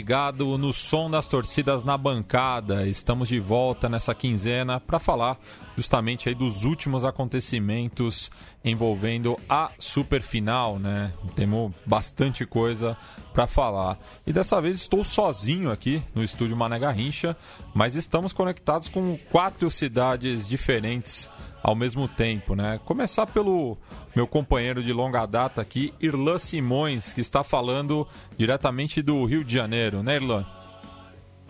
ligado no som das torcidas na bancada. Estamos de volta nessa quinzena para falar justamente aí dos últimos acontecimentos envolvendo a superfinal, né? Temos bastante coisa para falar. E dessa vez estou sozinho aqui no estúdio Mané Garrincha, mas estamos conectados com quatro cidades diferentes ao mesmo tempo, né? Começar pelo meu companheiro de longa data aqui, Irlan Simões, que está falando diretamente do Rio de Janeiro, né, Irlan?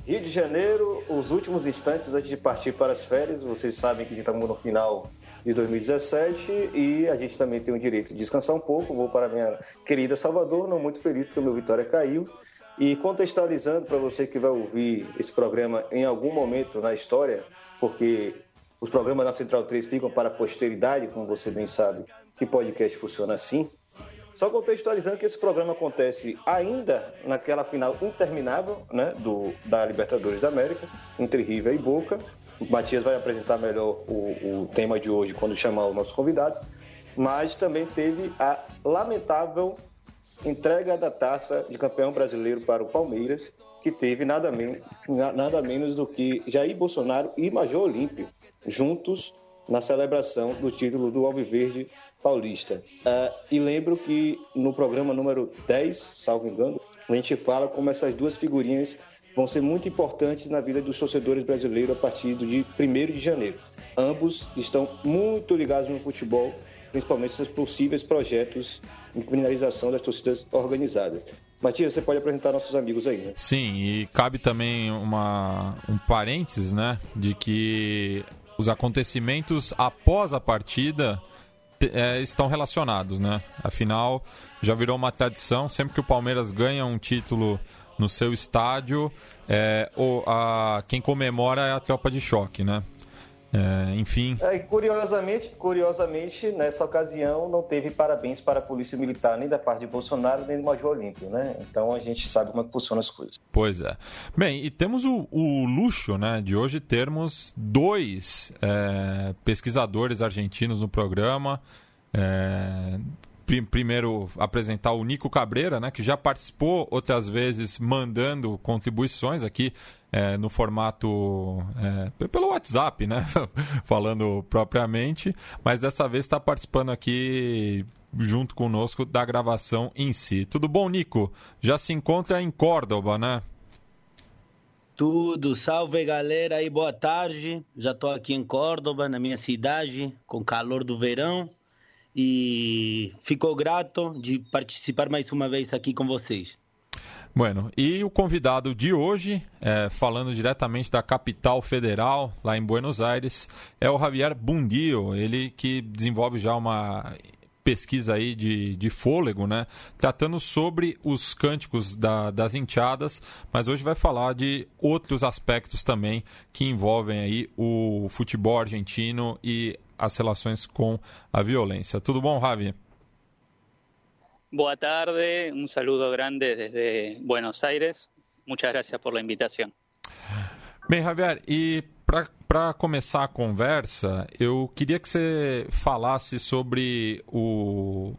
Rio de Janeiro, os últimos instantes antes de partir para as férias. Vocês sabem que estamos no final de 2017 e a gente também tem o direito de descansar um pouco. Vou para minha querida Salvador, não muito feliz porque o meu Vitória caiu. E contextualizando para você que vai ouvir esse programa em algum momento na história, porque os programas da Central 3 ficam para a posteridade, como você bem sabe, que podcast funciona assim. Só contextualizando que esse programa acontece ainda naquela final interminável né, do, da Libertadores da América, entre River e Boca. O Matias vai apresentar melhor o, o tema de hoje quando chamar os nossos convidados. Mas também teve a lamentável entrega da taça de campeão brasileiro para o Palmeiras, que teve nada, men nada menos do que Jair Bolsonaro e Major Olímpio juntos na celebração do título do Alviverde Paulista. Uh, e lembro que no programa número 10, salvo engano, a gente fala como essas duas figurinhas vão ser muito importantes na vida dos torcedores brasileiros a partir dia 1 de janeiro. Ambos estão muito ligados no futebol, principalmente seus possíveis projetos de criminalização das torcidas organizadas. Matias, você pode apresentar nossos amigos aí, né? Sim, e cabe também uma, um parênteses, né, de que os acontecimentos após a partida é, estão relacionados, né? Afinal, já virou uma tradição, sempre que o Palmeiras ganha um título no seu estádio, é, ou a, quem comemora é a tropa de choque, né? É, enfim. É, curiosamente, curiosamente, nessa ocasião não teve parabéns para a Polícia Militar, nem da parte de Bolsonaro, nem do Major Olímpio, né? Então a gente sabe como é que funcionam as coisas. Pois é. Bem, e temos o, o luxo né, de hoje termos dois é, pesquisadores argentinos no programa. Primeiro apresentar o Nico Cabreira, né, que já participou outras vezes mandando contribuições aqui é, no formato é, pelo WhatsApp, né, falando propriamente, mas dessa vez está participando aqui junto conosco da gravação em si. Tudo bom, Nico? Já se encontra em Córdoba, né? Tudo, salve galera e boa tarde. Já estou aqui em Córdoba, na minha cidade, com calor do verão e ficou grato de participar mais uma vez aqui com vocês. Bueno, e o convidado de hoje, é, falando diretamente da capital federal, lá em Buenos Aires, é o Javier Bundio, ele que desenvolve já uma pesquisa aí de, de fôlego, né? Tratando sobre os cânticos da, das enteadas, mas hoje vai falar de outros aspectos também que envolvem aí o futebol argentino e as relações com a violência. Tudo bom, Javi? Boa tarde, um saludo grande desde Buenos Aires. Muchas gracias por la invitación. Bem, Javier, e para começar a conversa, eu queria que você falasse sobre o,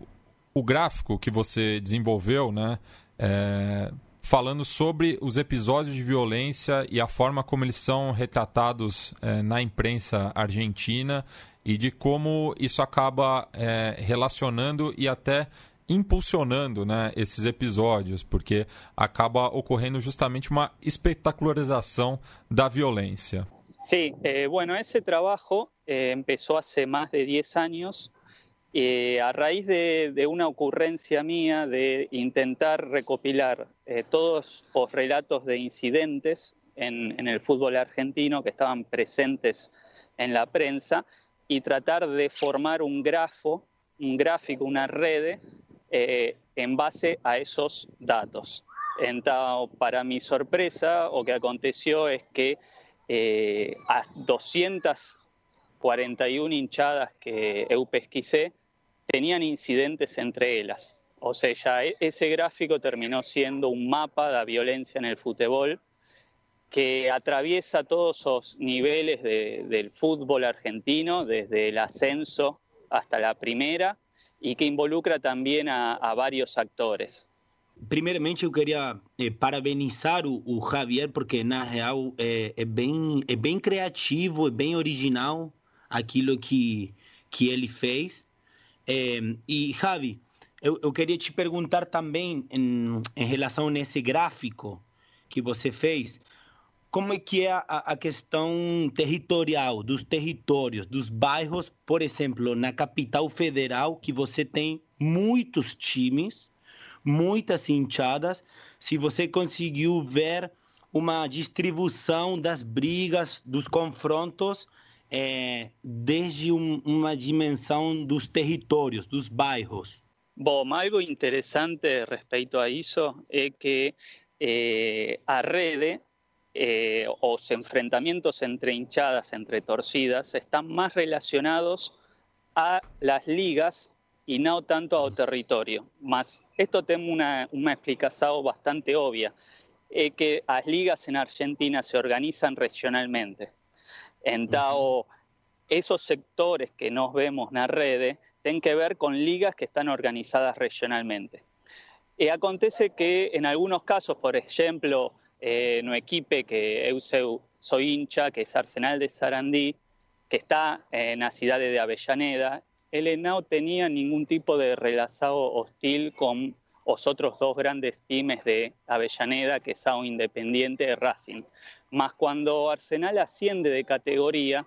o gráfico que você desenvolveu, né? É, falando sobre os episódios de violência e a forma como eles são retratados é, na imprensa argentina e de como isso acaba é, relacionando e até impulsionando né, esses episódios, porque acaba ocorrendo justamente uma espetacularização da violência. Sí, eh, bueno, ese trabajo eh, empezó de 10 años eh, a raíz de, de, una ocurrencia mía de intentar recopilar eh, todos los relatos de incidentes en, en, el fútbol argentino que estaban presentes en la prensa y tratar de formar un grafo, un gráfico, una red eh, en base a esos datos. Entonces, para mi sorpresa, lo que aconteció es que eh, a 241 hinchadas que eu pesquisé tenían incidentes entre ellas. O sea, e-, ese gráfico terminó siendo un mapa de la violencia en el fútbol que atraviesa todos los niveles de, del fútbol argentino, desde el ascenso hasta la primera, y que involucra también a, varios actores. primeiramente eu queria eh, parabenizar o, Javier, porque na real é, é, bem, é bem criativo, é bem original aquilo que, que ele fez. É, e, Javi, eu, eu, queria te perguntar também, em, em relação gráfico que você fez, como é que é a, a, questão territorial, dos territórios, dos bairros, por exemplo, na capital federal, que você tem muitos times, muitas hinchadas, se você conseguiu ver uma distribuição das brigas, dos confrontos, é, desde um, uma dimensão dos territórios, dos bairros. Bom, algo interessante respeito a isso é que eh, a rede eh, los enfrentamientos entre hinchadas, entre torcidas, están más relacionados a las ligas y no tanto a territorio. Más esto tengo una, una explicación bastante obvia, es que las ligas en Argentina se organizan regionalmente. Entonces, esos sectores que nos vemos en la red tienen que ver con ligas que están organizadas regionalmente. Y acontece que en algunos casos, por ejemplo, eh, no equipe que eu soy hincha, que es Arsenal de Sarandí, que está en la ciudad de Avellaneda, él no tenía ningún tipo de relación hostil con los otros dos grandes times de Avellaneda, que son Independiente de Racing. Más cuando Arsenal asciende de categoría,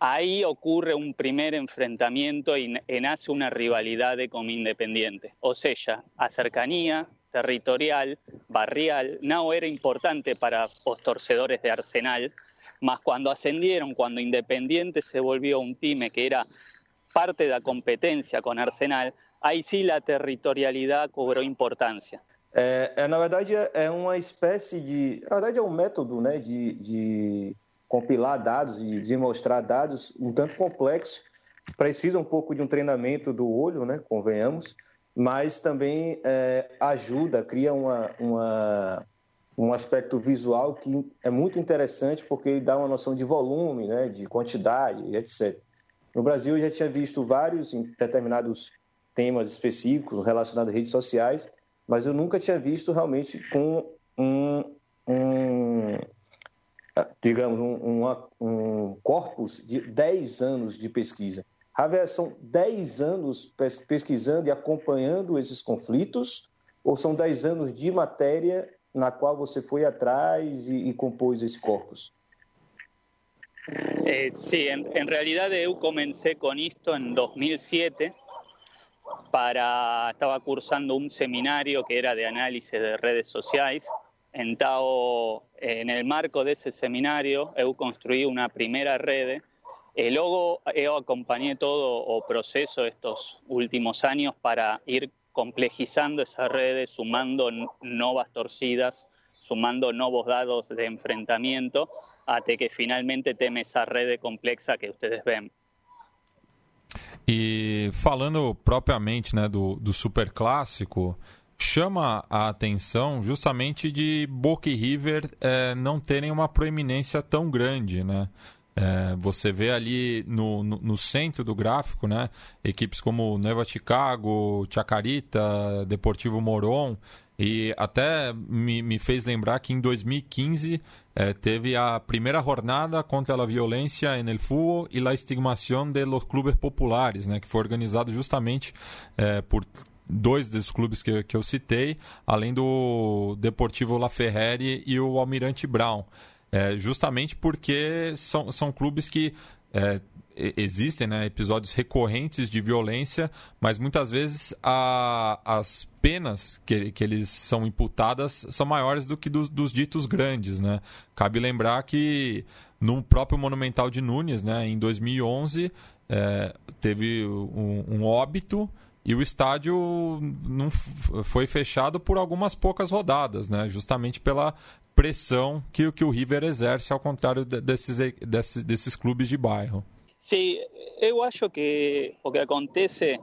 ahí ocurre un primer enfrentamiento y, nace una rivalidad con Independiente. O sea, a cercanía, territorial, barrial, no era importante para los torcedores de Arsenal, más cuando ascendieron, cuando Independiente se volvió un time que era parte de la competencia con Arsenal, aí sim a territorialidade cobrou importância. É, é, na verdade, é uma espécie de. Na verdade, é um método né, de, de compilar dados e de mostrar dados um tanto complexo. Precisa um pouco de um treinamento do olho, né, convenhamos, mas também é, ajuda, cria uma, uma, um aspecto visual que é muito interessante porque ele dá uma noção de volume, né, de quantidade, etc. No Brasil, eu já tinha visto vários em determinados temas específicos relacionados a redes sociais, mas eu nunca tinha visto realmente com um, um digamos, um, um, um corpus de 10 anos de pesquisa. Javier, são 10 anos pesquisando e acompanhando esses conflitos ou são 10 anos de matéria na qual você foi atrás e, e compôs esse corpus? Eh, sí, en, en, realidad eu comencé con esto en 2007 para estaba cursando un seminario que era de análisis de redes sociales. Entonces, en el marco de ese seminario, eu construí una primera red el logo yo acompañé todo o proceso estos últimos años para ir complejizando esas redes, sumando nuevas torcidas, sumando nuevos dados de enfrentamiento, hasta que finalmente teme esa red complexa que ustedes ven. E falando propriamente né, do, do super chama a atenção justamente de Boca e River é, não terem uma proeminência tão grande, né? É, você vê ali no, no, no, centro do gráfico, né? Equipes como Neva Chicago, Chacarita, Deportivo Moron. E até me, me fez lembrar que em 2015 é, teve a primeira jornada contra a violência no fútbol e a estigmação de los clubes populares, né? Que foi organizado justamente é, por dois desses clubes que, que eu citei, além do Deportivo La Ferrari e o Almirante Brown é, justamente porque são, são clubes que é, existem né, episódios recorrentes de violência, mas muitas vezes a, as penas que, que eles são imputadas são maiores do que do, dos ditos grandes. Né? Cabe lembrar que no próprio Monumental de Nunes, né, em 2011, é, teve um, um óbito e o estádio não foi fechado por algumas poucas rodadas, né? justamente pela pressão que, que o River exerce, ao contrário desses, desses, desses clubes de bairro. Sim, eu acho que o que acontece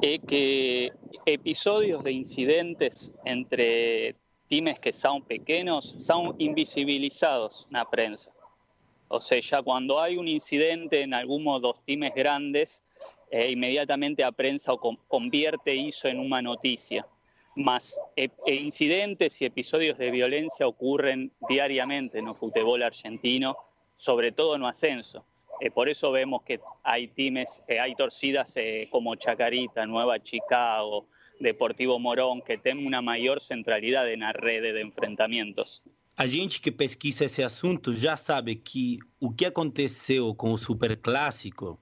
é que episódios de incidentes entre times que são pequenos são invisibilizados na prensa. Ou seja, quando há um incidente em algum dos times grandes, eh, inmediatamente a prensa convierte eso en una noticia. Más e, e incidentes y episodios de violencia ocurren diariamente en el fútbol argentino, sobre todo en ascenso. Eh, por eso vemos que hay times, eh, hay torcidas eh, como Chacarita, Nueva Chicago, Deportivo Morón, que tienen una maior centralidade na rede de enfrentamentos. A gente que pesquisa esse assunto já sabe que o que aconteceu com o Superclássico,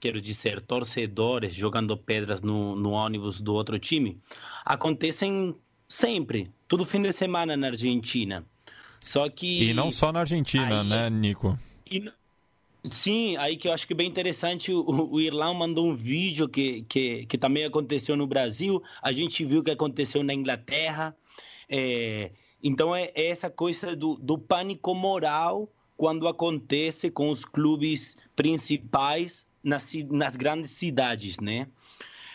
quero dizer, torcedores jogando pedras no, no ônibus do outro time, acontecem sempre, todo fim de semana na Argentina. Só que. E não só na Argentina, aí, né, Nico? E, sim, aí que eu acho que é bem interessante, o, o Irlão mandou um vídeo que, que, que também aconteceu no Brasil, a gente viu que aconteceu na Inglaterra. É, então é, é essa coisa do, do pânico moral quando acontece com os clubes principais nas, nas grandes cidades, né?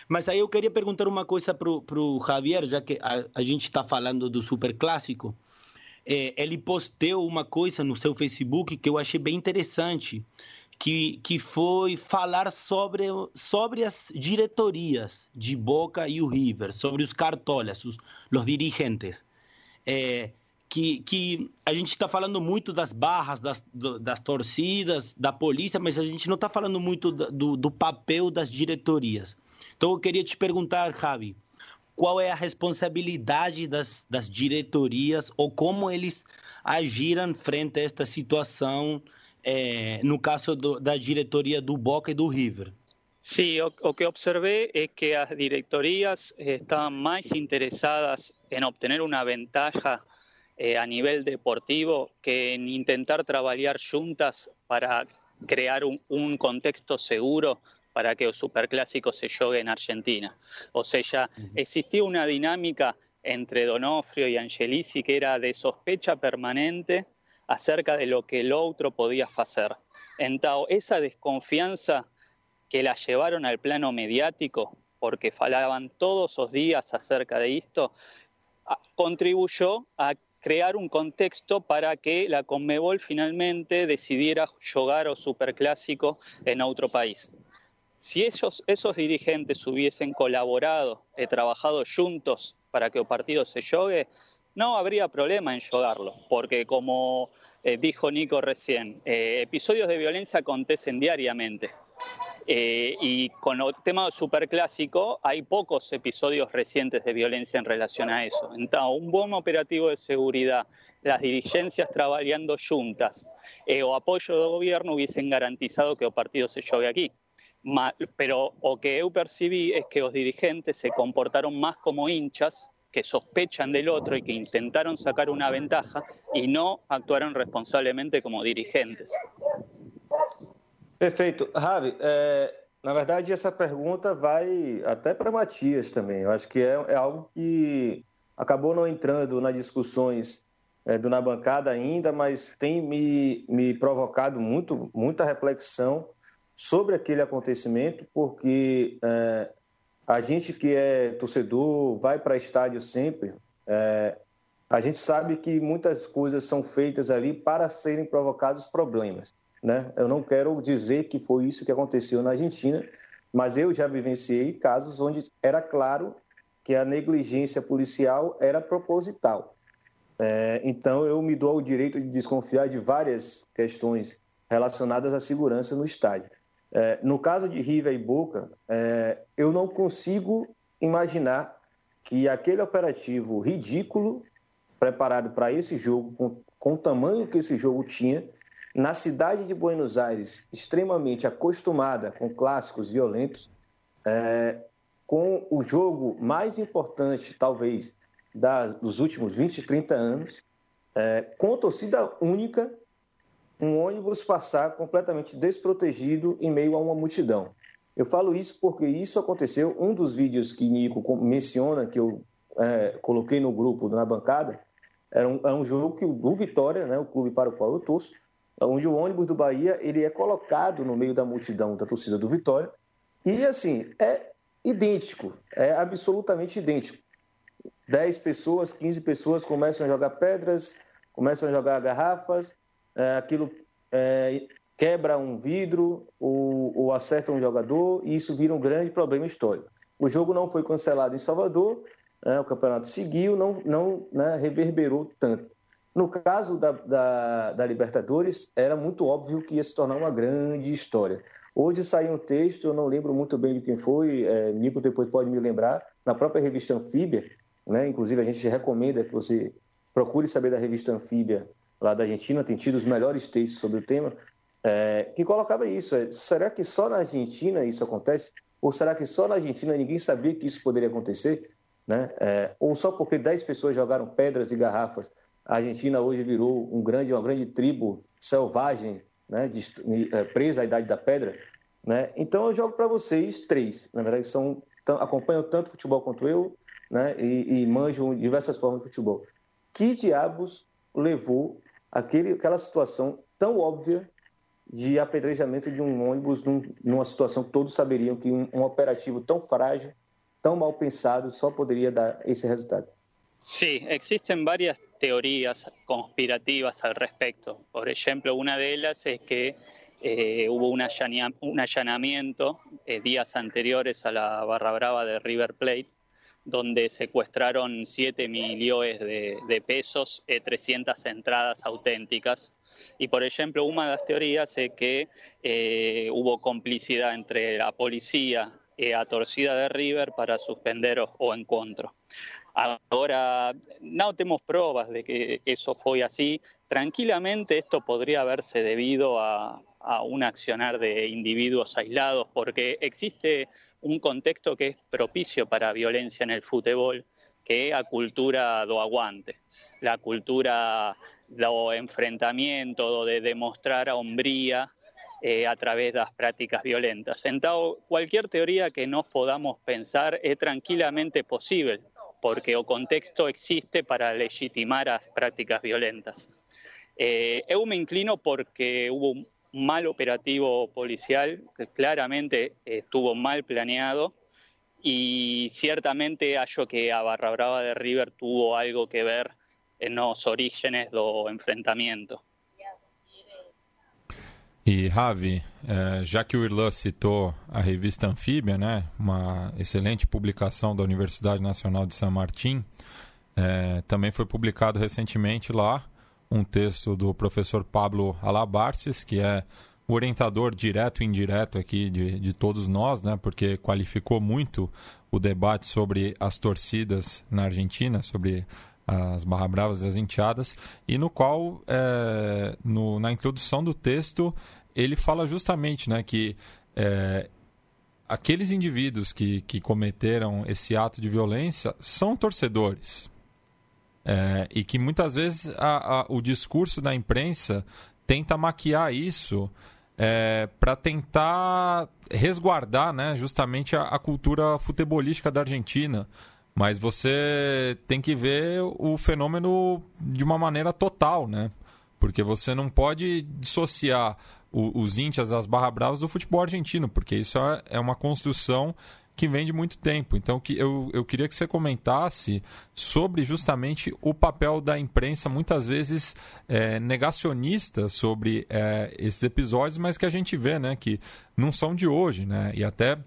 Mas aí eu queria perguntar uma coisa para o Javier, já que a, a gente está falando do Super Clássico. É, ele postou uma coisa no seu Facebook que eu achei bem interessante, que, que foi falar sobre, sobre as diretorias de Boca e o River, sobre os cartolas, os, os dirigentes. É, que, que a gente está falando muito das barras, das, das torcidas, da polícia, mas a gente não está falando muito do, do papel das diretorias. Então eu queria te perguntar, Javi, qual é a responsabilidade das, das diretorias ou como eles agiram frente a esta situação, eh, no caso do, da diretoria do Boca e do River? Sí, o, o, que observé es que las directorías estaban más interesadas en obtener una ventaja eh, a nivel deportivo que en intentar trabajar juntas para crear un, un contexto seguro para que el superclásico se juegue en Argentina. O sea, existía una dinámica entre Donofrio y Angelici que era de sospecha permanente acerca de lo que el otro podía hacer. Entonces, esa desconfianza que la llevaron al plano mediático, porque falaban todos los días acerca de esto, contribuyó a crear un contexto para que la Conmebol finalmente decidiera jugar o superclásico en otro país. Si esos, esos dirigentes hubiesen colaborado y trabajado juntos para que el partido se juegue, no habría problema en jugarlo, porque como eh, dijo Nico recién, eh, episodios de violencia acontecen diariamente. Eh, y con el tema superclásico hay pocos episodios recientes de violencia en relación a eso. Entonces, un buen operativo de seguridad, las dirigencias trabajando juntas o apoyo del gobierno hubiesen garantizado que el partido se juegue aquí pero o que yo percibí es que los dirigentes se comportaron más como hinchas que sospechan del otro y que intentaron sacar una ventaja y no actuaron responsablemente como dirigentes. Perfeito. Ravi, é, na verdade, essa pergunta vai até para Matias também. Eu acho que é, é, algo que acabou não entrando nas discussões é, do Na Bancada ainda, mas tem me, me provocado muito, muita reflexão sobre aquele acontecimento, porque é, a gente que é torcedor, vai para estádio sempre, é, a gente sabe que muitas coisas são feitas ali para serem provocados problemas. Né? Eu não quero dizer que foi isso que aconteceu na Argentina, mas eu já vivenciei casos onde era claro que a negligência policial era proposital. É, então, eu me dou o direito de desconfiar de várias questões relacionadas à segurança no estádio. É, no caso de River e Boca, é, eu não consigo imaginar que aquele operativo ridículo preparado para esse jogo, com, com o tamanho que esse jogo tinha, na cidade de Buenos Aires, extremamente acostumada com clássicos violentos, é, com o jogo mais importante, talvez, das, dos últimos 20, 30 anos, é, com torcida única, um ônibus passar completamente desprotegido em meio a uma multidão. Eu falo isso porque isso aconteceu. Um dos vídeos que Nico menciona, que eu é, coloquei no grupo na bancada, era um, é um jogo que o Vitória, né, o clube para o qual eu torço, onde o ônibus do Bahia ele é colocado no meio da multidão da torcida do Vitória. E assim, é idêntico, é absolutamente idêntico. 10 pessoas, 15 pessoas começam a jogar pedras, começam a jogar garrafas, é, aquilo é, quebra um vidro ou, ou, acerta um jogador e isso vira um grande problema histórico. O jogo não foi cancelado em Salvador né, o campeonato seguiu, não, não né, reverberou tanto. No caso da, da, da, Libertadores, era muito óbvio que ia se tornar uma grande história. Hoje saiu um texto, eu não lembro muito bem de quem foi, é, Nico depois pode me lembrar, na própria revista Anfíbia, né, inclusive a gente recomenda que você procure saber da revista Anfíbia lá da Argentina, tem tido os melhores textos sobre o tema, é, que colocava isso. É, será que só na Argentina isso acontece? Ou será que só na Argentina ninguém sabia que isso poderia acontecer? Né? É, ou só porque 10 pessoas jogaram pedras e garrafas, a Argentina hoje virou um grande, uma grande tribo selvagem, né? De, é, presa à idade da pedra? Né? Então eu jogo para vocês três, na verdade são acompanham tanto futebol quanto eu, né? E, e manjam diversas formas de futebol. Que diabos levou aquele, aquela situação tão óbvia de apedrejamento de um ônibus num, numa situação que todos saberiam que um, um, operativo tão frágil, tão mal pensado, só poderia dar esse resultado. Sí, existen varias teorías conspirativas al respecto. Por ejemplo, una de ellas es que eh, hubo un, allanamiento eh, días anteriores a la barra brava de River Plate donde secuestraron 7 millones de, pesos eh, 300 entradas auténticas. Y, por ejemplo, una de las teorías es que eh, hubo complicidad entre la policía la torcida de River para suspender o, encuentro. Ahora, no tenemos pruebas de que eso fue así. Tranquilamente esto podría haberse debido a, a un accionar de individuos aislados, porque existe un contexto que es propicio para violencia en el fútbol, que es la cultura do aguante, la cultura do enfrentamiento, de demostrar hombría eh, a través de las prácticas violentas. Entonces, cualquier teoría que nos podamos pensar es tranquilamente posible, porque el contexto existe para legitimar las prácticas violentas. Eh, yo me inclino porque hubo mal operativo policial que claramente estuvo mal planeado y ciertamente hallo que a Barra Brava de River tuvo algo que ver en los orígenes do enfrentamento. E Ravi, é, já que o Irlan citou a revista Anfíbia, né, uma excelente publicação da Universidade Nacional de San Martín, é, também foi publicado recentemente lá um texto do professor Pablo Alabarces, que é o orientador direto e indireto aqui de, de todos nós, né? Porque qualificou muito o debate sobre as torcidas na Argentina, sobre as barra bravas e as enteadas, e no qual, é, no, na introdução do texto, ele fala justamente né, que é, aqueles indivíduos que, que cometeram esse ato de violência são torcedores. É, e que muitas vezes a, a, o discurso da imprensa tenta maquiar isso é, para tentar resguardar né, justamente a, a, cultura futebolística da Argentina. Mas você tem que ver o fenômeno de uma maneira total, né? Porque você não pode dissociar o, os índias, as barra bravas do futebol argentino, porque isso é, é uma construção que vem de muito tempo. Então que eu, eu queria que você comentasse sobre justamente o papel da imprensa, muitas vezes é, negacionista sobre é, esses episódios, mas que a gente vê né, que não são de hoje, né? E até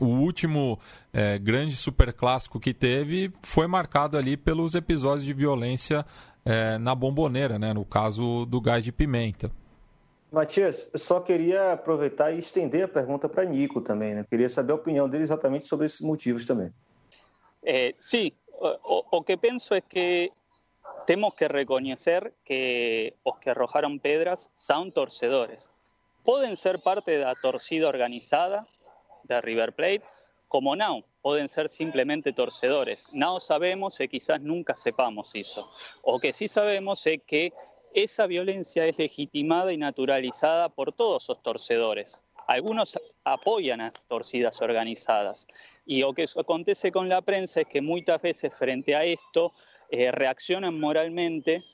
o último é, grande superclássico que teve foi marcado ali pelos episódios de violência é, na bomboneira, né? No caso do gás de pimenta. Matias, eu só queria aproveitar e estender a pergunta para Nico também, né? Queria saber a opinião dele exatamente sobre esses motivos também. Eh, sí, o, o, que penso é que temos que reconhecer que os que arrojaron pedras são torcedores. Podem ser parte da torcida organizada de River Plate, como não, podem ser simplesmente torcedores. Não sabemos e quizás nunca sepamos isso. O que sí sabemos é que esa violencia es legitimada y naturalizada por todos esos torcedores. Algunos apoyan a torcidas organizadas. Y lo que acontece con la prensa es que muchas veces frente a esto eh, reaccionan moralmente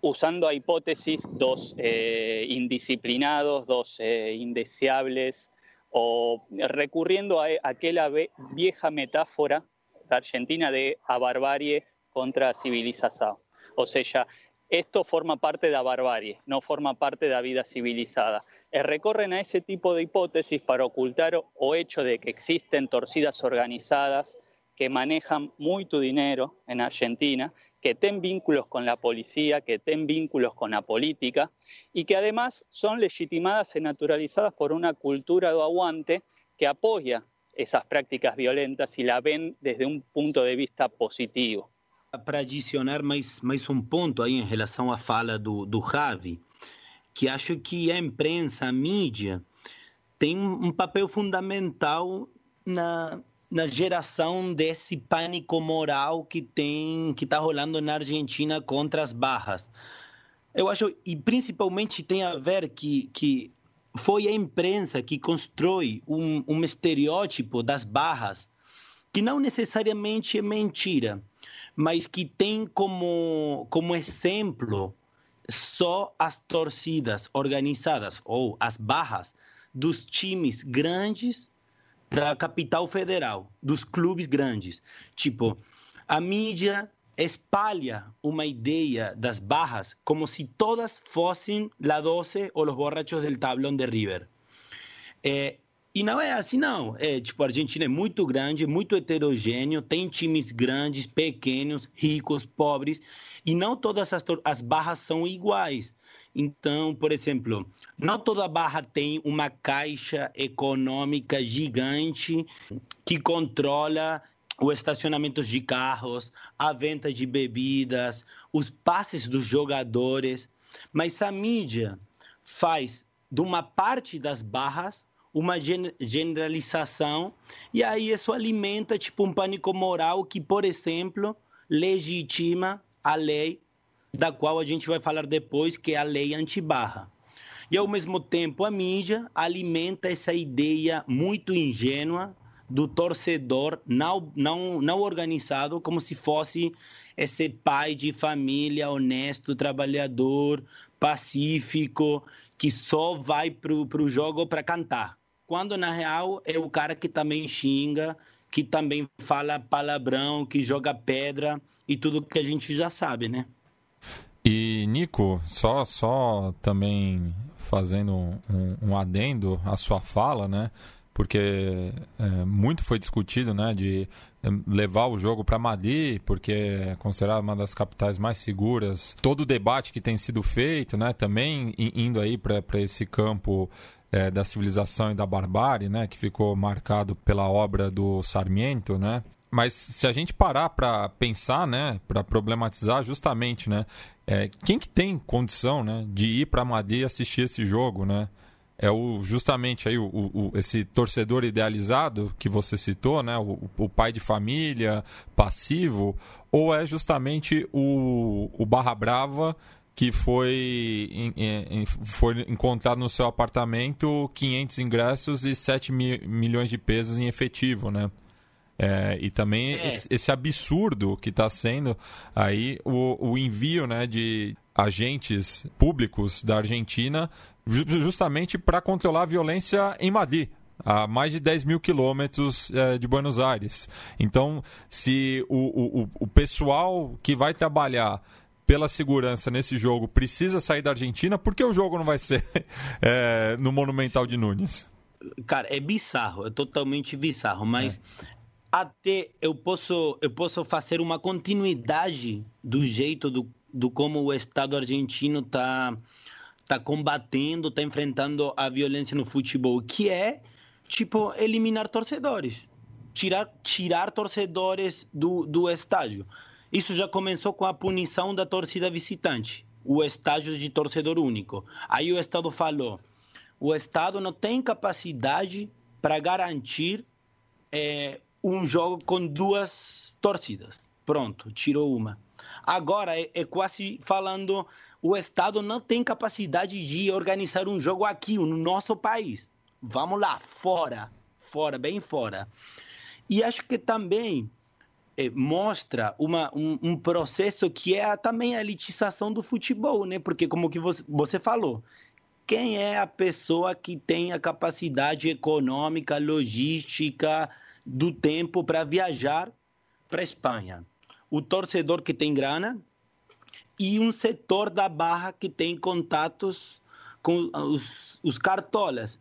usando a hipótesis dos eh, indisciplinados, dos eh, indeseables, o recurriendo a, aquella vieja metáfora argentina de barbarie contra civilización. O sea, esto forma parte de la barbarie, no forma parte de la vida civilizada. Eh, recorren a ese tipo de hipótesis para ocultar o hecho de que existen torcidas organizadas que manejan mucho dinero en Argentina, que tienen vínculos con la policía, que tienen vínculos con la política y que además son legitimadas y naturalizadas por una cultura de aguante que apoya esas prácticas violentas y la ven desde un punto de vista positivo. Para adicionar mais, mais um ponto aí em relação à fala do, do Javi, que acho que a imprensa, a mídia, tem um papel fundamental na, na geração desse pânico moral que tem que está rolando na Argentina contra as barras. Eu acho e principalmente tem a ver que que foi a imprensa que constrói um, um estereótipo das barras que não necessariamente é mentira, mas que tem como como exemplo só as torcidas organizadas ou as barras dos times grandes da capital federal, dos clubes grandes. Tipo, a mídia espalha uma ideia das barras como se todas fossem La 12 ou os borrachos del tablão de River. É, e não é assim, não. É, tipo, a Argentina é muito grande, muito heterogêneo, tem times grandes, pequenos, ricos, pobres, e não todas as, as barras são iguais. Então, por exemplo, não toda barra tem uma caixa econômica gigante que controla o estacionamento de carros, a venda de bebidas, os passes dos jogadores. Mas a mídia faz de uma parte das barras uma generalização e aí isso alimenta tipo um pânico moral que, por exemplo, legitima a lei da qual a gente vai falar depois, que é a lei antibarra. E, ao mesmo tempo, a mídia alimenta essa ideia muito ingênua do torcedor não, não, não organizado, como se fosse esse pai de família honesto, trabalhador, pacífico, que só vai para o jogo para cantar. Quando, na real, é o cara que também xinga, que também fala palavrão, que joga pedra e tudo que a gente já sabe, né? E, Nico, só, só também fazendo um, um adendo à sua fala, né? Porque é, muito foi discutido, né? De é, levar o jogo para Madrid, porque é considerada uma das capitais mais seguras. Todo o debate que tem sido feito, né? Também indo aí para esse campo é, da civilização e da barbárie, né? Que ficou marcado pela obra do Sarmiento, né? Mas se a gente parar para pensar, né, para problematizar justamente, né, é, quem que tem condição, né, de ir para Madrid assistir esse jogo, né? É o justamente aí o, o, esse torcedor idealizado que você citou, né, o, o pai de família passivo, ou é justamente o, o Barra Brava que foi, em, em, foi encontrado no seu apartamento 500 ingressos e 7 mi, milhões de pesos em efetivo, né? É, e também é. esse, esse, absurdo que está sendo aí o, o envio né, de agentes públicos da Argentina justamente para controlar a violência em Madrid a mais de 10 mil quilômetros é, de Buenos Aires. Então, se o, o, o pessoal que vai trabalhar pela segurança nesse jogo precisa sair da Argentina, por que o jogo não vai ser é, no Monumental de Nunes? Cara, é bizarro, é totalmente bizarro, mas é até eu posso eu posso fazer uma continuidade do jeito do, do como o Estado argentino está tá combatendo, está enfrentando a violência no futebol, que é tipo eliminar torcedores, tirar tirar torcedores do, do estádio. Isso já começou com a punição da torcida visitante, o estádio de torcedor único. Aí o Estado falou: o Estado não tem capacidade para garantir é, um jogo com duas torcidas. Pronto, tirou uma. Agora é, é, quase falando o Estado não tem capacidade de organizar um jogo aqui no nosso país. Vamos lá, fora, fora, bem fora. E acho que também mostra uma, um, um, processo que é também a elitização do futebol, né? Porque como que você, você falou, quem é a pessoa que tem a capacidade econômica, logística, do tempo para viajar para a Espanha. O torcedor que tem grana e um setor da barra que tem contatos com os, os cartolas.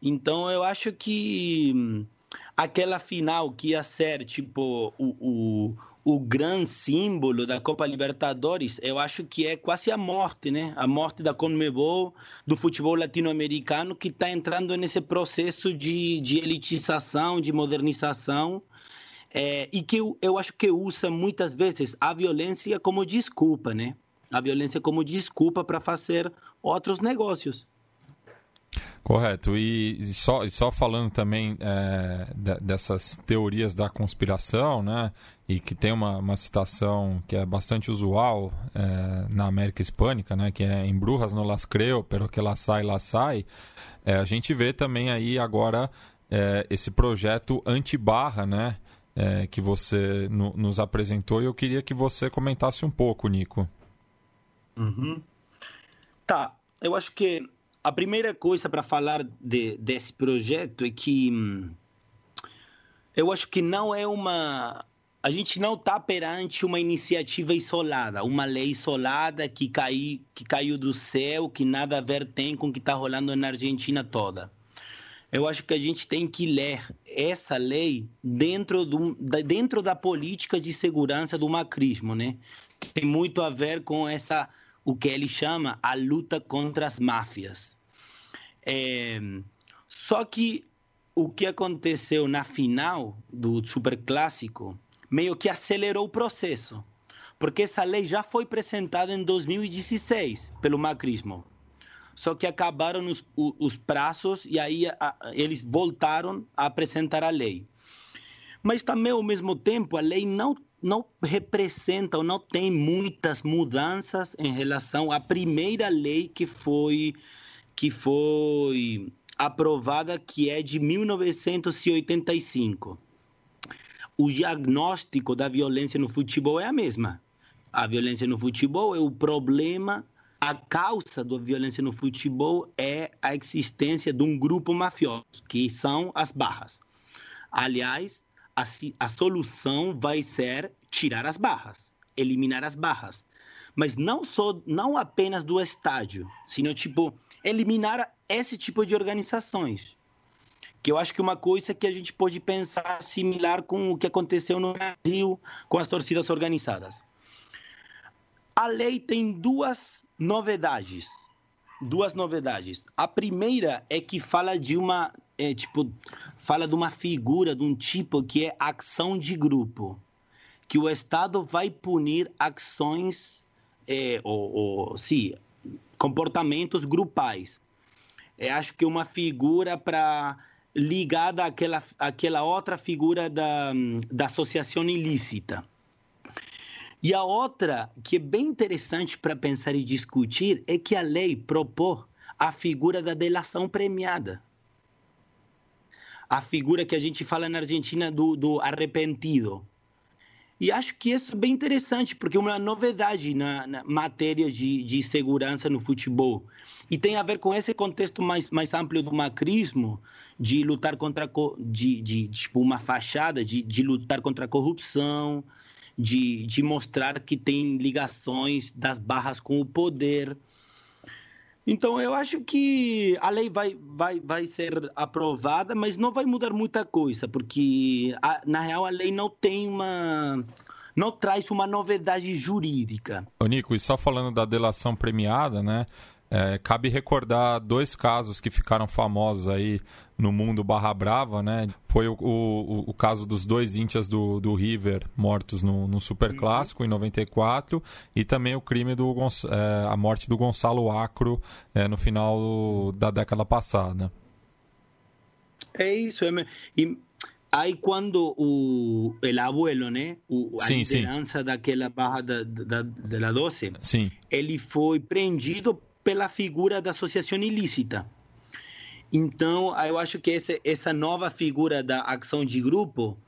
Então, eu acho que hum, aquela final que ia ser tipo o, o, o grande símbolo da Copa Libertadores, eu acho que é quase a morte, né? A morte da Conmebol, do futebol latino-americano, que está entrando nesse processo de, de elitização, de modernização, é, e que eu, eu acho que usa muitas vezes a violência como desculpa, né? A violência como desculpa para fazer outros negócios. Correto. E, só, e só falando também é, dessas teorias da conspiração, né? E que tem uma, uma citação que é bastante usual é, na América Hispânica, né? Que é em Brujas no las creo, pero que lá sai, lá sai. É, a gente vê também aí agora é, esse projeto anti-barra, né? É, que você no, nos apresentou e eu queria que você comentasse um pouco, Nico. Uhum. Tá, eu acho que a primeira coisa para falar de, desse projeto é que hum, eu acho que não é uma. A gente não está perante uma iniciativa isolada, uma lei isolada que, cai, que caiu do céu, que nada a ver tem com o que está rolando na Argentina toda. Eu acho que a gente tem que ler essa lei dentro, do, dentro da política de segurança do macrismo, né? Tem muito a ver com essa o que ele chama a luta contra as máfias. É, só que o que aconteceu na final do Super Clássico meio que acelerou o processo, porque essa lei já foi apresentada em 2016 pelo macrismo. Só que acabaram os, os prazos e aí a, eles voltaram a apresentar a lei. Mas também, ao mesmo tempo, a lei não não representa ou não tem muitas mudanças em relação à primeira lei que foi que foi aprovada, que é de 1985. O diagnóstico da violência no futebol é a mesma. A violência no futebol é o problema, a causa da violência no futebol é a existência de um grupo mafioso, que são as barras. Aliás, a, a solução vai ser tirar as barras, eliminar as barras. Mas não só, não apenas do estádio, sino tipo eliminar esse tipo de organizações. Que eu acho que uma coisa que a gente pode pensar similar com o que aconteceu no Brasil com as torcidas organizadas. A lei tem duas novidades. Duas novidades. A primeira é que fala de uma é, tipo fala de uma figura, de um tipo que é ação de grupo, que o Estado vai punir ações é, ou, ou sim, comportamentos grupais. É, acho que uma figura para ligada àquela, àquela outra figura da, da associação ilícita. E a outra, que é bem interessante para pensar e discutir, é que a lei propõe a figura da delação premiada. A figura que a gente fala na Argentina do, do arrependido. E acho que isso é bem interessante, porque é uma novidade na, na matéria de, de, segurança no futebol. E tem a ver com esse contexto mais, mais amplo do macrismo, de lutar contra de, de, tipo, uma fachada, de, de lutar contra a corrupção, de, de mostrar que tem ligações das barras com o poder. Então, eu acho que a lei vai, vai, vai ser aprovada, mas não vai mudar muita coisa, porque, a, na real, a lei não tem uma. não traz uma novidade jurídica. Ô, Nico, e só falando da delação premiada, né? É, cabe recordar dois casos que ficaram famosos aí no mundo barra brava, né? Foi o, o, o caso dos dois íntias do, do River mortos no, no Super Clássico em 94 e também o crime do é, a morte do Gonçalo Acro é, no final da década passada. É isso. É, e aí quando o el abuelo, né, o, a sim, liderança sim. daquela barra da, da, da 12, sim. ele foi prendido pela figura da associação ilícita. Então, eu acho que essa, essa nova figura da ação de grupo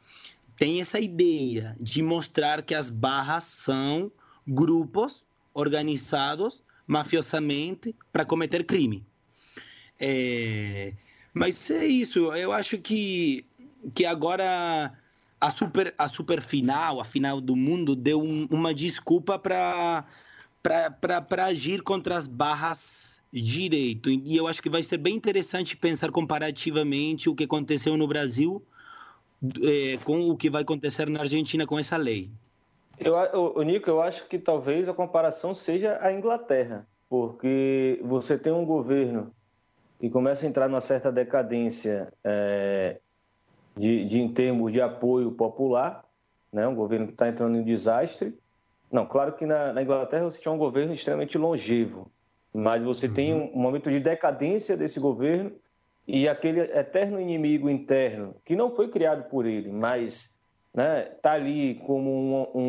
tem essa ideia de mostrar que as barras são grupos organizados mafiosamente para cometer crime. É, mas é isso, eu acho que, que agora a super, a super final, a final do mundo, deu um, uma desculpa para para agir contra as barras direito. E eu acho que vai ser bem interessante pensar comparativamente o que aconteceu no Brasil é, com o que vai acontecer na Argentina com essa lei. Eu, o Nico, eu acho que talvez a comparação seja a Inglaterra, porque você tem um governo que começa a entrar numa certa decadência é, de, de, em termos de apoio popular, né? um governo que está entrando em desastre. Não, claro que na, na, Inglaterra você tinha um governo extremamente longevo, mas você uhum. tem um, um momento de decadência desse governo e aquele eterno inimigo interno, que não foi criado por ele, mas né, tá ali como um,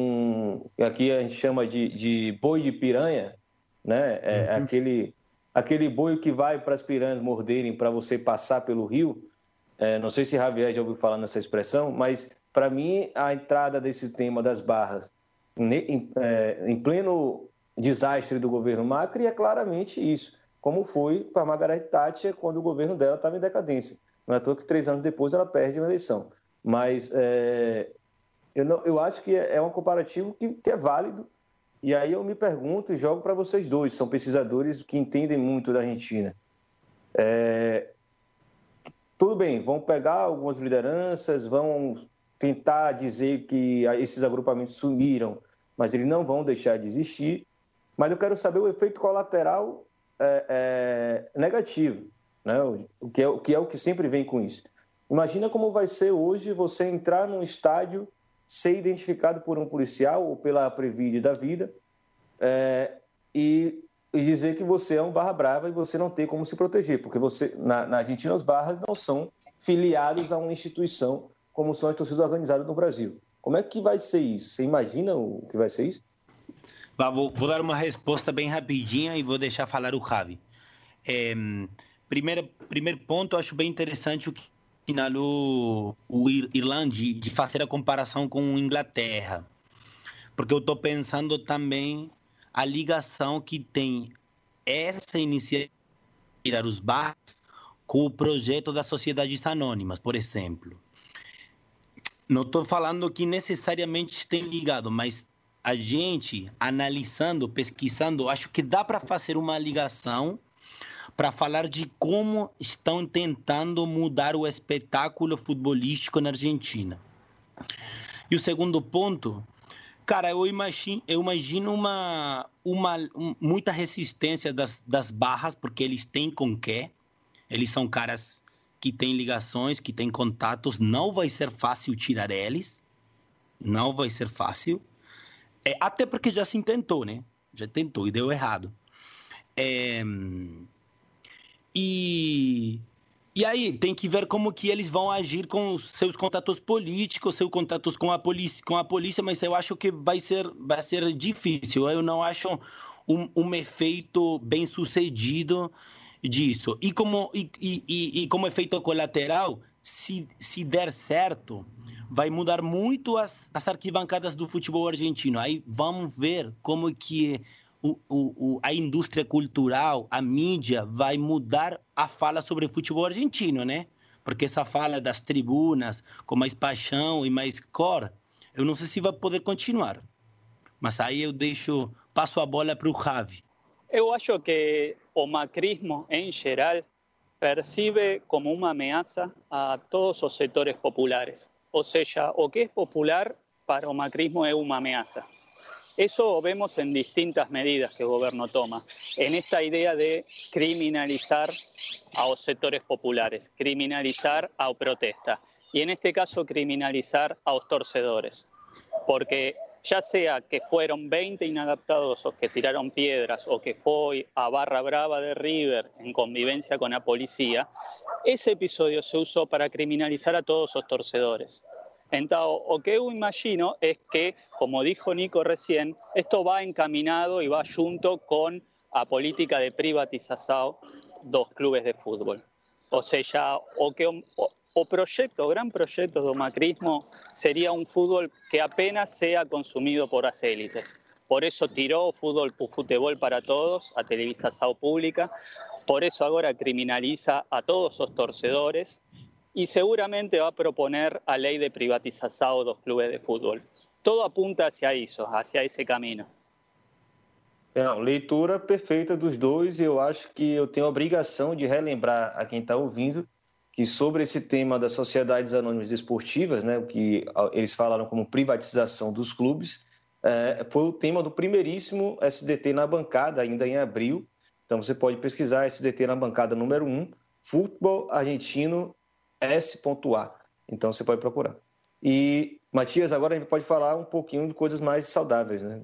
um aqui a gente chama de, de boi de piranha, né, é uhum. aquele aquele boi que vai para as piranhas morderem para você passar pelo rio. É, não sei se Javier já ouviu falar nessa expressão, mas para mim a entrada desse tema das barras em, é, em pleno desastre do governo Macri é claramente isso como foi para Margaret Thatcher quando o governo dela estava em decadência. Não é à toa que três anos depois ela perde a eleição. Mas é, eu, não, eu acho que é, é um comparativo que, que é válido. E aí eu me pergunto e jogo para vocês dois, são pesquisadores que entendem muito da Argentina. É, tudo bem, vão pegar algumas lideranças, vão tentar dizer que esses agrupamentos sumiram, mas eles não vão deixar de existir. Mas eu quero saber o efeito colateral é, é, negativo, né? o, que é, o que é o que sempre vem com isso. Imagina como vai ser hoje você entrar num estádio, ser identificado por um policial ou pela Previde da vida é, e, e, dizer que você é um barra brava e você não tem como se proteger, porque você na, na Argentina os barras não são filiados a uma instituição como são as torcidas organizadas no Brasil. Como é que vai ser isso? Você imagina o que vai ser isso? Vou, vou, dar uma resposta bem rapidinha e vou deixar falar o Javi. É, primeiro, primeiro ponto, acho bem interessante o que assinalou o Irlanda de fazer a comparação com Inglaterra. Porque eu estou pensando também a ligação que tem essa iniciativa tirar os bares com o projeto das sociedades anônimas, por exemplo. Não estou falando que necessariamente tem ligado, mas a gente analisando, pesquisando, acho que dá para fazer uma ligação para falar de como estão tentando mudar o espetáculo futebolístico na Argentina. E o segundo ponto, cara, eu imagino, eu imagino uma, uma um, muita resistência das, das barras, porque eles têm com quê. Eles são caras que têm ligações, que têm contatos. Não vai ser fácil tirar eles. Não vai ser fácil. É, até porque já se tentou, né? Já tentou e deu errado. É, e, e aí tem que ver como que eles vão agir com seus contatos políticos, seus contatos com a polícia, com a polícia, mas eu acho que vai ser, vai ser difícil. Eu não acho um, um efeito bem sucedido disso. E como, e, e, e como efeito colateral, se, se der certo, vai mudar muito as, as arquibancadas do futebol argentino. Aí vamos ver como que o, o, a indústria cultural, a mídia, vai mudar a fala sobre o futebol argentino, né? Porque essa fala das tribunas, com mais paixão e mais cor, eu não sei se vai poder continuar. Mas aí eu deixo, passo a bola para o Javi. Eu acho que o macrismo, em geral, percibe como uma ameaça a todos os setores populares. O sea, o que es popular para o macrismo es una amenaza. Eso vemos en distintas medidas que el gobierno toma, en esta idea de criminalizar a los sectores populares, criminalizar a protesta y en este caso criminalizar a los torcedores, porque ya sea que fueron 20 inadaptados o que tiraron piedras o que fue a Barra Brava de River en convivencia con la policía, ese episodio se usó para criminalizar a todos los torcedores. Entonces, lo que yo imagino es que, como dijo Nico recién, esto va encaminado y va junto con la política de privatización dos clubes de fútbol. O sea, o que o, o proyecto, gran proyecto do macrismo sería un fútbol que apenas sea consumido por las élites. Por eso tiró fútbol, fútbol para todos, a televisación pública, por eso ahora criminaliza a todos los torcedores y seguramente va a proponer a ley de privatización de los clubes de fútbol. Todo apunta hacia isso, hacia esse caminho. Não, leitura perfeita dos dois. Eu acho que eu tenho a obrigação de relembrar a quem está ouvindo que sobre esse tema das sociedades anônimas desportivas, né, o que eles falaram como privatização dos clubes, é, foi o tema do primeiríssimo SDT na bancada, ainda em abril. Então você pode pesquisar SDT na bancada número 1, Futebol Argentino S.A. Então você pode procurar. E, Matias, agora a gente pode falar um pouquinho de coisas mais saudáveis, né?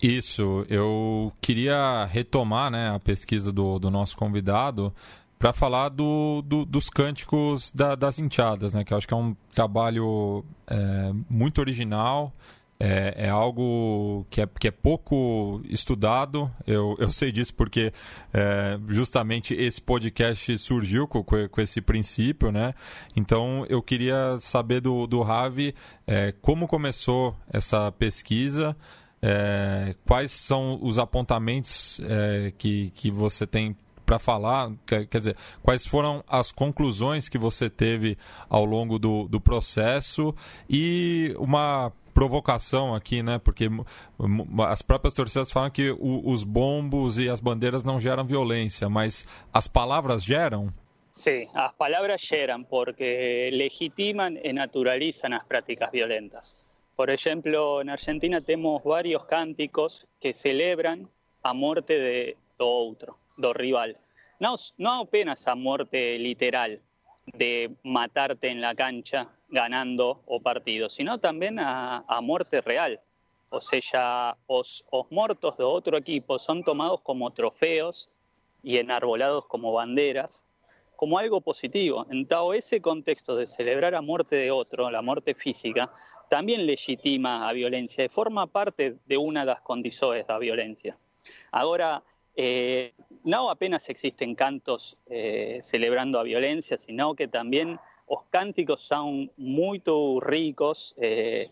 Isso, eu queria retomar né, a pesquisa do, do nosso convidado para falar do, do, dos cânticos da, das enteadas, né? Que eu acho que é um trabalho é, muito original. É, é, algo que é, que é pouco estudado. Eu, eu sei disso porque é, justamente esse podcast surgiu com, com, esse princípio, né? Então eu queria saber do, do Ravi é, como começou essa pesquisa. É, quais são os apontamentos é, que, que você tem para falar, quer, quer, dizer, quais foram as conclusões que você teve ao longo do, do processo e uma provocação aqui, né? Porque as próprias torcidas falam que o, os bombos e as bandeiras não geram violência, mas as palavras geram? Sim, as palavras geram porque legitimam e naturalizam as práticas violentas. Por exemplo, na Argentina temos vários cânticos que celebram a morte de, outro. Do rival. No, no apenas a muerte literal de matarte en la cancha ganando o partido, sino también a, muerte real. O sea, los, los muertos de otro equipo son tomados como trofeos y enarbolados como banderas, como algo positivo. En todo ese contexto de celebrar a muerte de otro, la muerte física, también legitima a violencia y forma parte de una de las condiciones de la violencia. Ahora, eh, no apenas existen cantos eh, celebrando a violencia, sino que también los cánticos son muy ricos. Eh,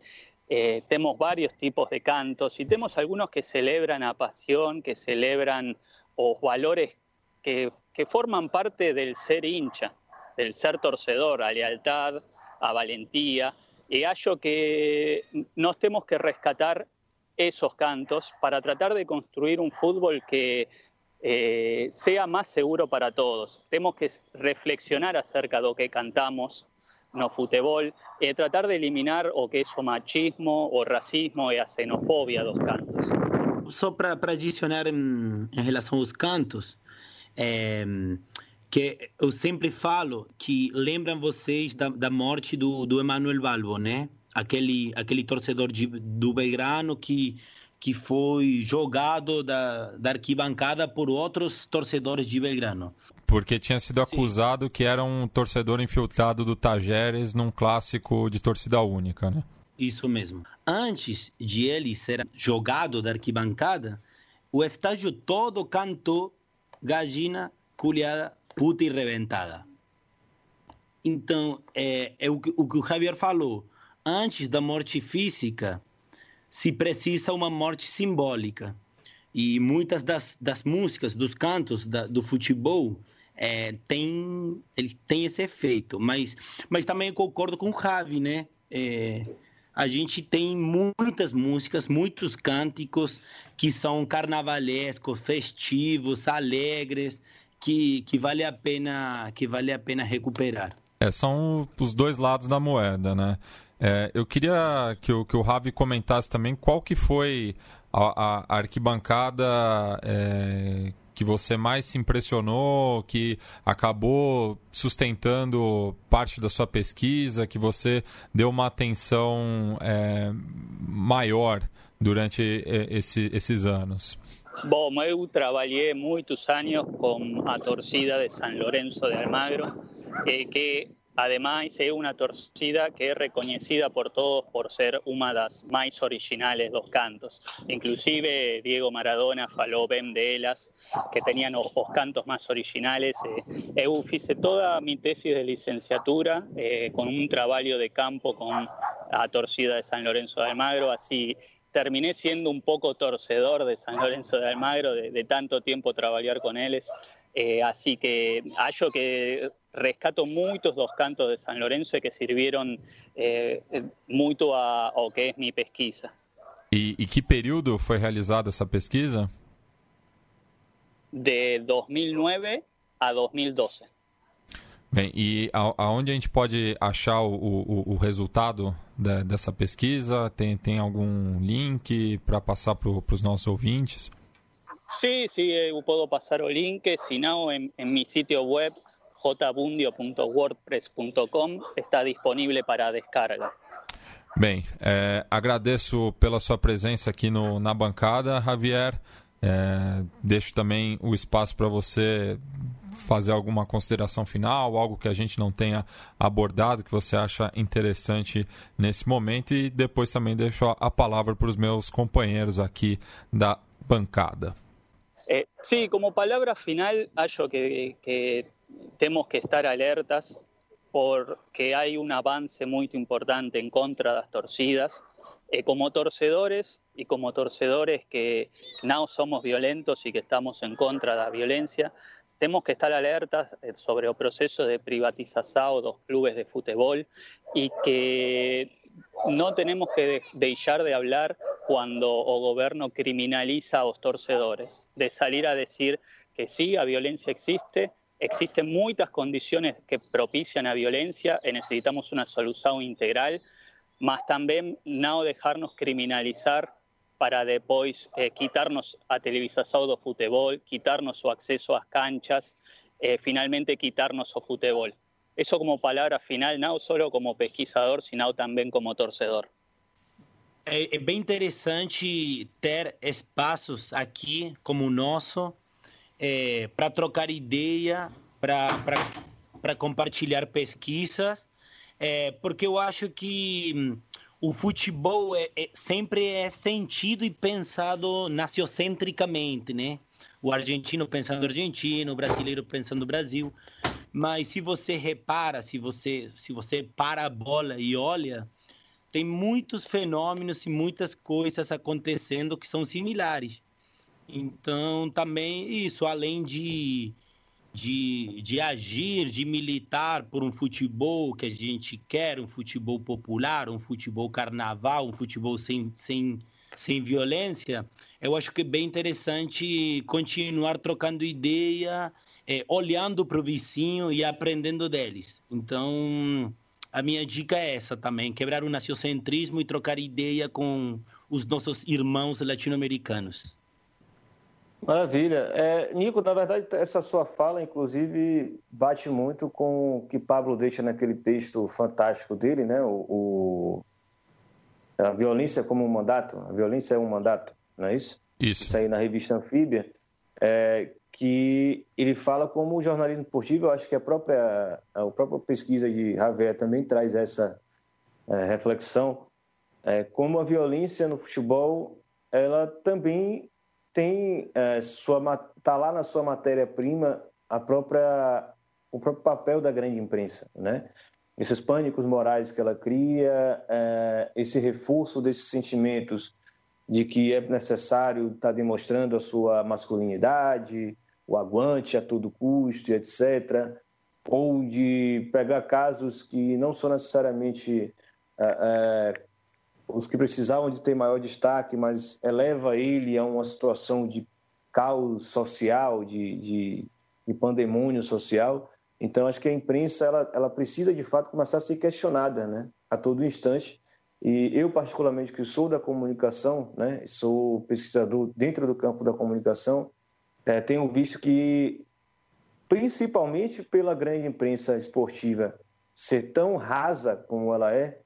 tenemos varios tipos de cantos y tenemos algunos que celebran a pasión, que celebran los valores que, que forman parte del ser hincha, del ser torcedor, a lealtad, a valentía. Y hallo que nos tenemos que rescatar esos cantos para tratar de construir un fútbol que eh, sea más seguro para todos. Tenemos que reflexionar acerca de lo que cantamos no futebol y tratar de eliminar o que eso machismo o racismo a xenofobia dos cantos. Só para adicionar em, em, relação aos cantos, é, que eu sempre falo que lembram vocês da, da morte do, do Emanuel Balbo, né? Aquele, aquele torcedor de, do Belgrano que, que foi jogado da, da arquibancada por outros torcedores de Belgrano. Porque tinha sido acusado Sim. que era um torcedor infiltrado do Tajeres num clássico de torcida única, né? Isso mesmo. Antes de ele ser jogado da arquibancada, o estádio todo cantou Gallina, Culiada, Puta e Reventada. Então, é, é o, que, o que o Javier falou antes da morte física, se precisa uma morte simbólica. E muitas das, das músicas, dos cantos da, do futebol, é, tem, ele tem esse efeito. Mas, mas também concordo com o Ravi, né? É, a gente tem muitas músicas, muitos cânticos que são carnavalescos, festivos, alegres, que, que vale a pena que vale a pena recuperar. É, são os dois lados da moeda, né? É, eu queria que o, que o Ravi comentasse também qual que foi a, a arquibancada é, que você mais se impressionou, que acabou sustentando parte da sua pesquisa, que você deu uma atenção é, maior durante esse, esses anos? Bom, eu trabalhei muitos anos com a torcida de São Lourenço de Almagro, eh, que Además, es una torcida que es reconocida por todos por ser una de las más originales dos cantos. Inclusive Diego Maradona faló ben de ellas, que tenían los, cantos más originales. Eh, eu toda mi tesis de licenciatura eh, con un trabajo de campo con la torcida de San Lorenzo de Almagro, así terminé siendo un poco torcedor de San Lorenzo de Almagro, de, tanto tiempo trabajar con ellos. Eh, así que hallo que rescato muchos dos cantos de San Lorenzo que sirvieron eh, mucho a, lo que es mi pesquisa. ¿Y e, qué período fue realizada esa pesquisa? De 2009 a 2012. Bem, e aonde a gente pode achar o, o, o resultado da, dessa pesquisa? Tem, tem algum link para passar para os nossos ouvintes? Sim, sim, eu posso passar o link, se não, em, em meu sítio web jbundio.wordpress.com está disponível para descarga. Bem, é, agradeço pela sua presença aqui no, na bancada, Javier. É, deixo também o espaço para você fazer alguma consideração final, algo que a gente não tenha abordado, que você acha interessante nesse momento, e depois também deixo a palavra para os meus companheiros aqui da bancada. Eh, sí, como palabra final, acho que, que tenemos que estar alertas porque hay un avance muy importante en contra de las torcidas. Eh, como torcedores y como torcedores que no somos violentos y que estamos en contra de la violencia, tenemos que estar alertas eh, sobre el proceso de privatización de los clubes de fútbol y que no tenemos que dejar de hablar cuando o gobierno criminaliza a los torcedores, de salir a decir que sí, la violencia existe, existen muchas condiciones que propician a violencia y necesitamos una solución integral, mas también no dejarnos criminalizar para después eh, quitarnos a televisación do fútbol, quitarnos su acceso a canchas, eh, finalmente quitarnos o fútbol. Eso como palabra final, no solo como pesquisador, sino también como torcedor. É, é, bem interessante ter espaços aqui como o nosso é, para trocar ideia, para compartilhar pesquisas, é, porque eu acho que hum, o futebol é, é, sempre é sentido e pensado naciocentricamente, né? O argentino pensando argentino, o brasileiro pensando Brasil. Mas se você repara, se você, se você para a bola e olha, tem muitos fenômenos e muitas coisas acontecendo que são similares. Então, também isso, além de de, de agir, de militar por um futebol que a gente quer, um futebol popular, um futebol carnaval, um futebol sem, sem, sem violência, eu acho que é bem interessante continuar trocando ideia, é, olhando para o vizinho e aprendendo deles. Então, a minha dica é essa também: quebrar o naciocentrismo e trocar ideia com os nossos irmãos latino-americanos. Maravilha. É, Nico, na verdade, essa sua fala, inclusive, bate muito com o que Pablo deixa naquele texto fantástico dele, né? O, o, a violência como um mandato. A violência é um mandato, não é isso? Isso. Isso aí na revista Anfíbia, é, que ele fala como o jornalismo esportivo, eu acho que a própria, a própria pesquisa de Javier também traz essa é, reflexão, é, como a violência no futebol, ela também tem é, sua tá lá na sua matéria-prima a própria o próprio papel da grande imprensa, né? Esses pânicos morais que ela cria, é, esse reforço desses sentimentos de que é necessário estar tá demonstrando a sua masculinidade, o aguante a todo custo, etc. Ou de pegar casos que não são necessariamente é, é, os que precisavam de ter maior destaque, mas eleva ele a uma situação de caos social, de, de, de pandemônio social. Então, acho que a imprensa ela, ela precisa, de fato, começar a ser questionada né, a todo instante. E eu, particularmente, que sou da comunicação, né, sou pesquisador dentro do campo da comunicação, é, tenho visto que, principalmente pela grande imprensa esportiva ser tão rasa como ela é,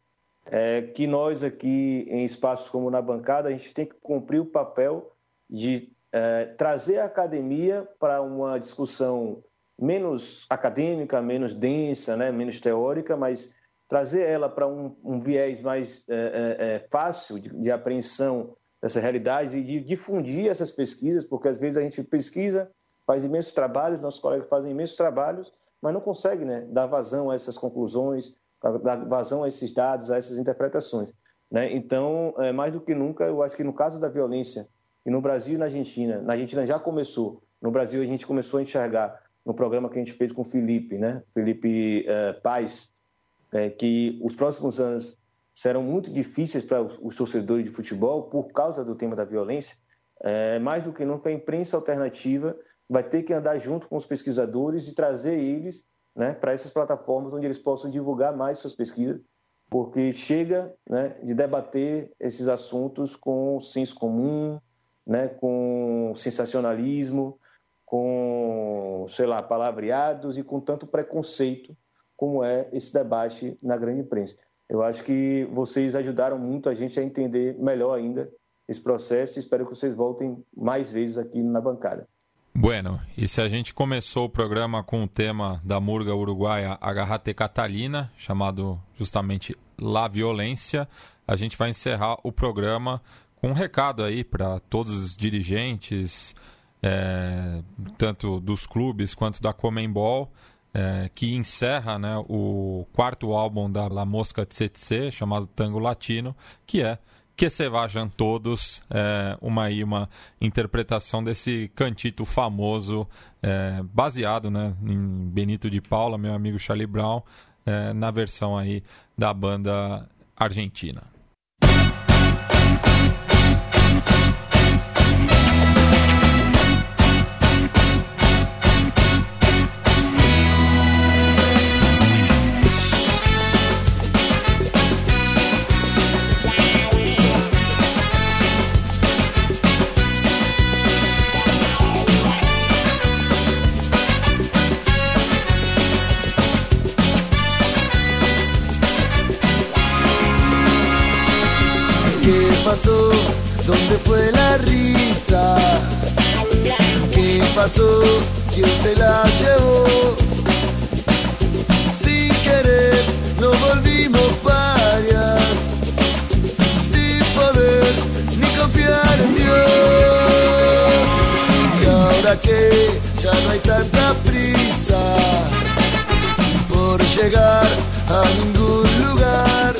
é, que nós aqui em espaços como na bancada, a gente tem que cumprir o papel de é, trazer a academia para uma discussão menos acadêmica, menos densa, né, menos teórica, mas trazer ela para um, um, viés mais é, é, é, fácil de, de apreensão dessa realidade e de difundir essas pesquisas, porque às vezes a gente pesquisa, faz imensos trabalhos, nossos colegas fazem imensos trabalhos, mas não consegue né, dar vazão a essas conclusões, dar vazão a esses dados, a essas interpretações. Né? Então, é, mais do que nunca, eu acho que no caso da violência, e no Brasil e na Argentina, na Argentina já começou, no Brasil a gente começou a enxergar no programa que a gente fez com o Felipe, né? Felipe é, Paz, é, que os próximos anos serão muito difíceis para os torcedores de futebol por causa do tema da violência. É, mais do que nunca, a imprensa alternativa vai ter que andar junto com os pesquisadores e trazer eles né, para essas plataformas onde eles possam divulgar mais suas pesquisas, porque chega né, de debater esses assuntos com senso comum, né, com sensacionalismo, com, sei lá, palavreados e com tanto preconceito como é esse debate na grande imprensa. Eu acho que vocês ajudaram muito a gente a entender melhor ainda esse processo e espero que vocês voltem mais vezes aqui na bancada. Bueno, e se a gente começou o programa com o tema da murga uruguaia Agarrate Catalina, chamado justamente La Violência, a gente vai encerrar o programa com um recado aí para todos os dirigentes, é, tanto dos clubes quanto da Comembol, é, que encerra né, o quarto álbum da La Mosca Tsetse, chamado Tango Latino, que é que se vajam todos, é, uma, uma interpretação desse cantito famoso, é, baseado né, em Benito de Paula, meu amigo Charlie Brown, é, na versão aí da banda argentina. Pasó? ¿Dónde fue la risa? ¿Qué pasó? ¿Quién se la llevó? Sin querer nos volvimos varias, sin poder ni confiar en Dios. Y ahora que ya no hay tanta prisa por llegar a ningún lugar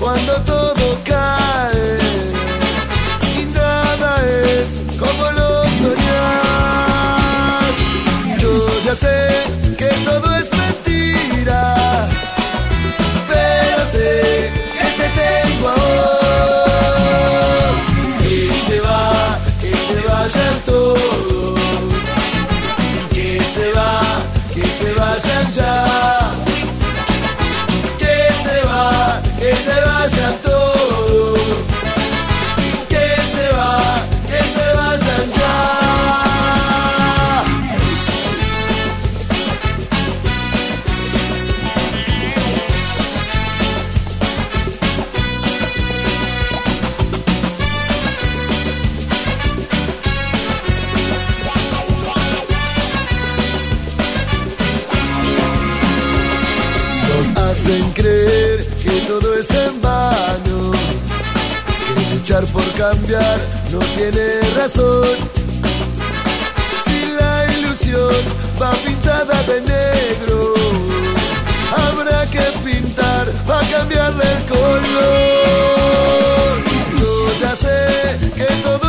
cuando todo cae y nada es como lo soñas. Yo ya sé que todo es mentira, pero sé que te tengo a vos. Que se va, que se vayan todos, que se va, que se vayan ya. Se vayan todos. Que se va, que se vayan ya. Por cambiar no tiene razón. Si la ilusión va pintada de negro, habrá que pintar para cambiarle el color. Yo ya sé que todo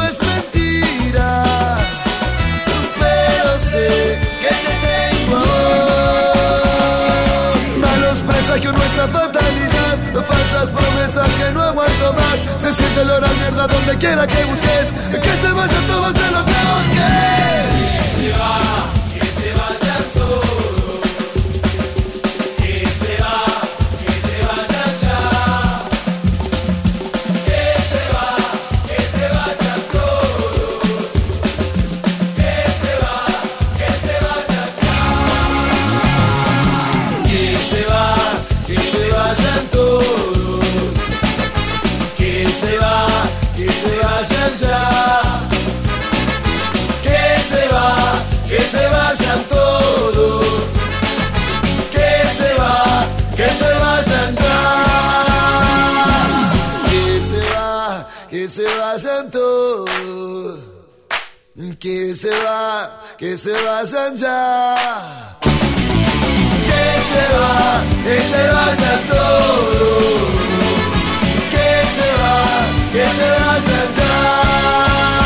El olor a mierda donde quiera que busques. Que se vayan todos, se lo tengo que. que se va, que se vayan ya. Que se va, que se vayan todos. Que se va, que se vayan ya.